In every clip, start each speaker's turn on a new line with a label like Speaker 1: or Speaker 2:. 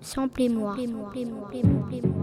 Speaker 1: Samplez-moi. Samplez-moi.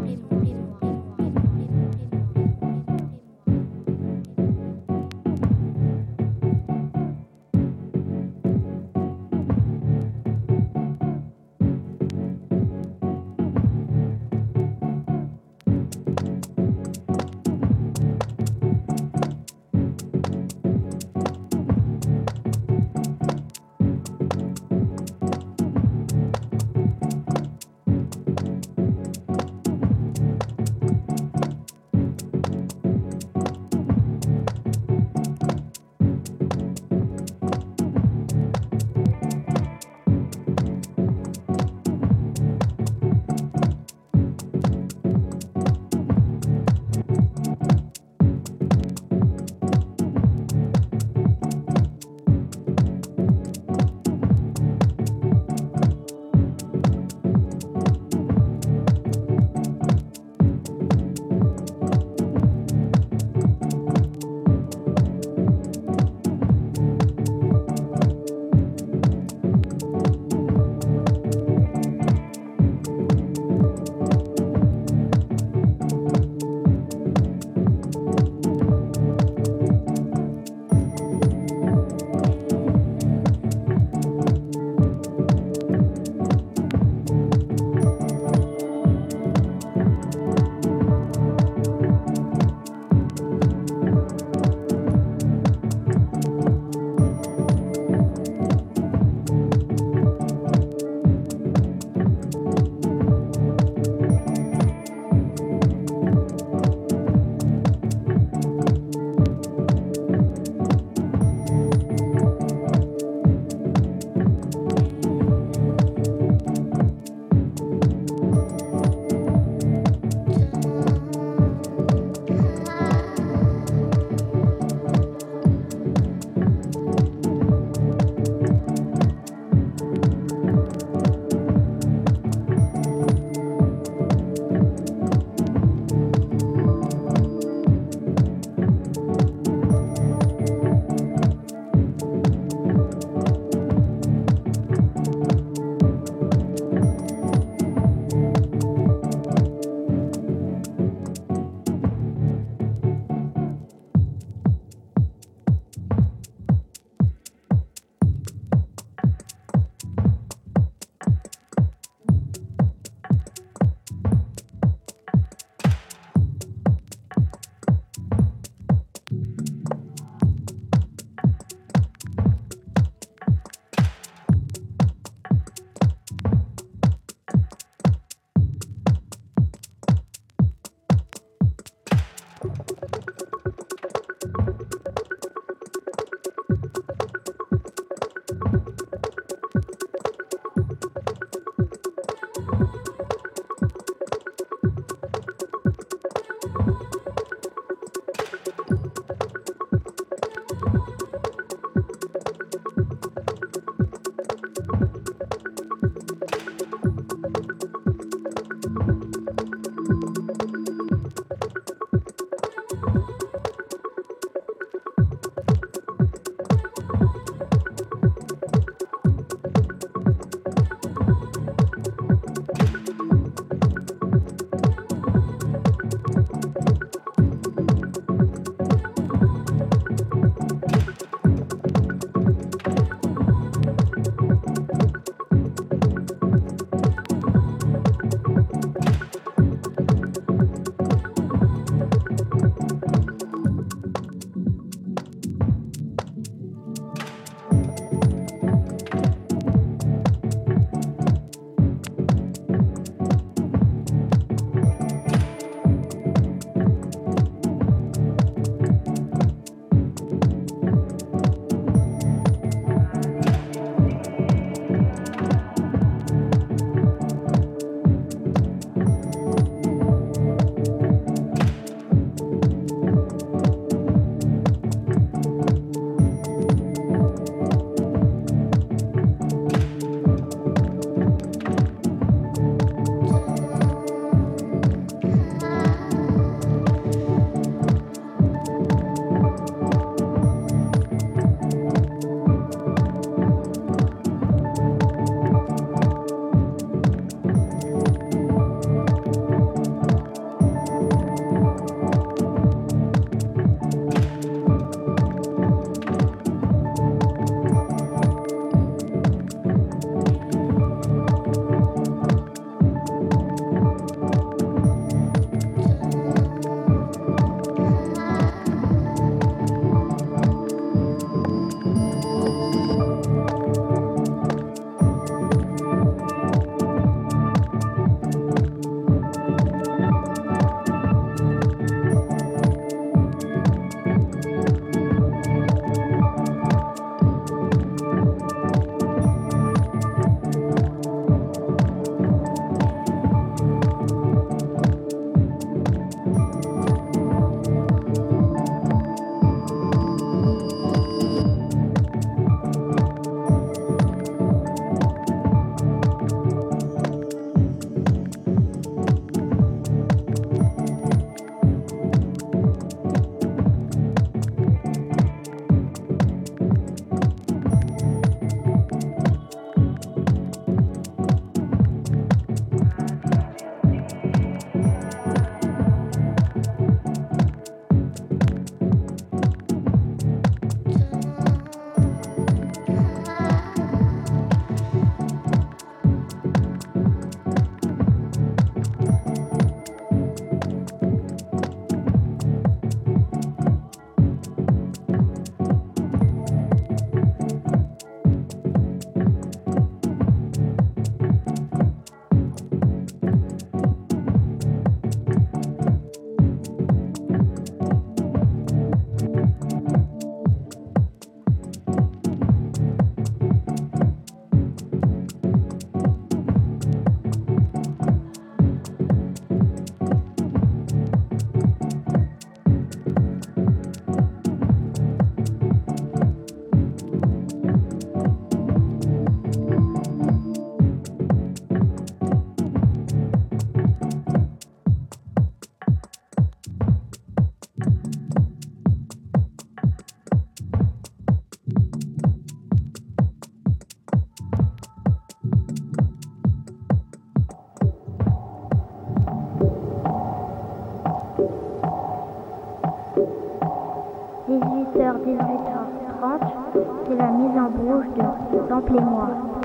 Speaker 1: Contemplez-moi.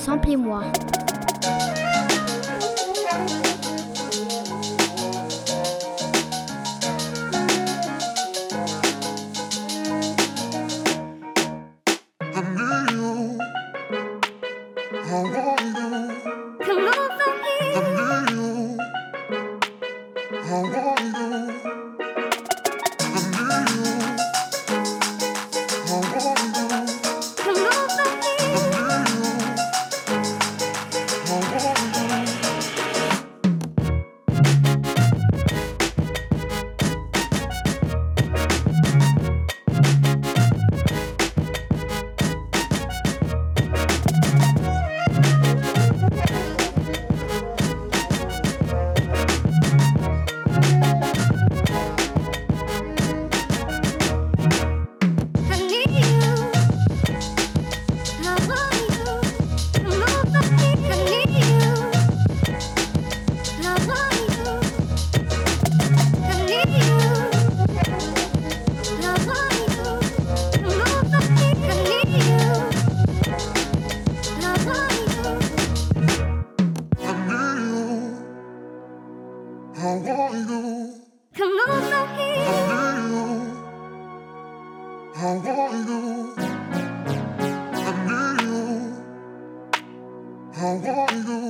Speaker 1: simple émoi. home.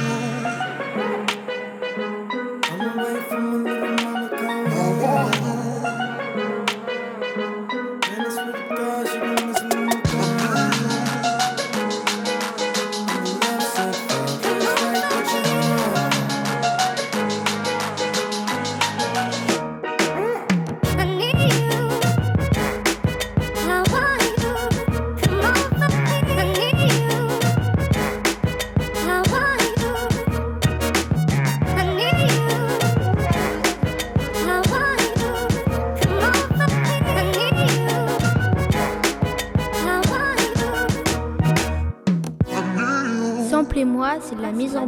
Speaker 2: la mise en.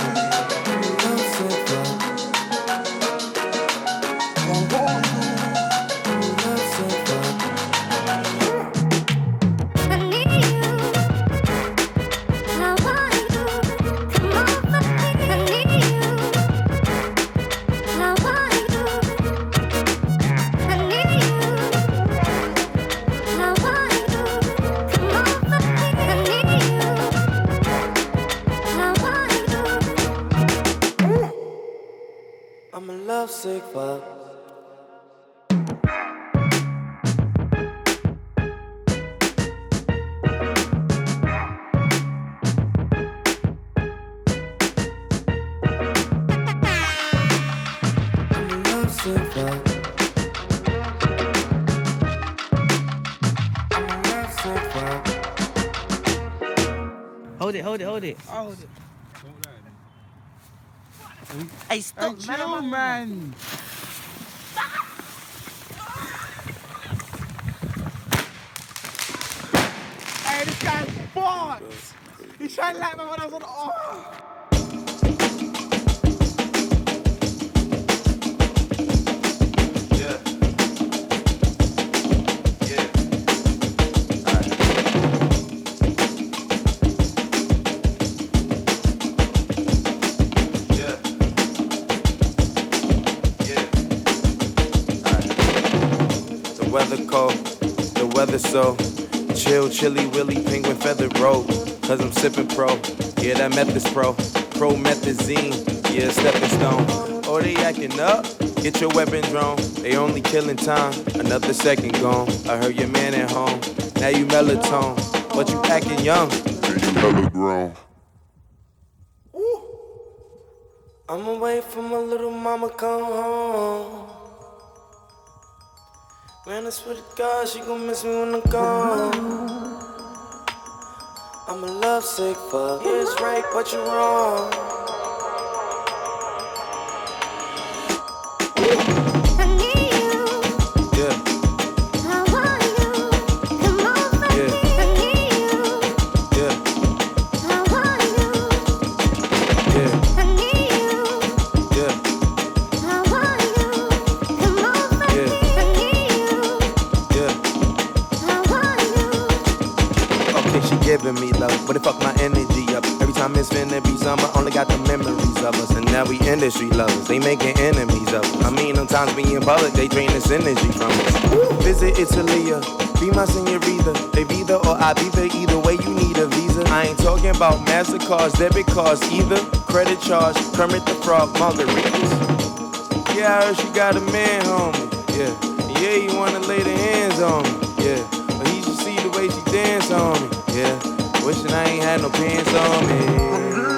Speaker 3: I'm a lovesick fuck.
Speaker 4: Hold it, hold it, hold it. I'll hold it. Hey, stop,
Speaker 5: hey, chill, man. Hey, this guy's boss. He's trying to light me when I was on. Oh.
Speaker 3: Weather so chill, chilly, willy, penguin feather robe. Cause I'm sipping pro. Yeah, that meth is pro. Promethazine. Yeah, stepping stone. Oh, they acting up? Get your weapon drawn. They only killing time. Another second gone. I heard your man at home. Now you melatonin. But you acting young.
Speaker 2: And you hella grown.
Speaker 3: I'm away from my little mama come home. Man, I swear to God, she gon' miss me when I'm gone. I'm a lovesick fuck. Yeah, it's right, but you're wrong. Making enemies of us. I mean, sometimes we in public, they drain this energy from us. Visit Italia, uh, Be my senorita, Evita or I Ibiza, either way you need a visa. I ain't talking about MasterCards, debit cards either. Credit charge, Kermit the Frog, margaritas. Yeah, I heard she got a man, homie. Yeah, yeah, you wanna lay the hands on me. Yeah, but he should see the way she dance on me. Yeah, wishing I ain't had no pants on me.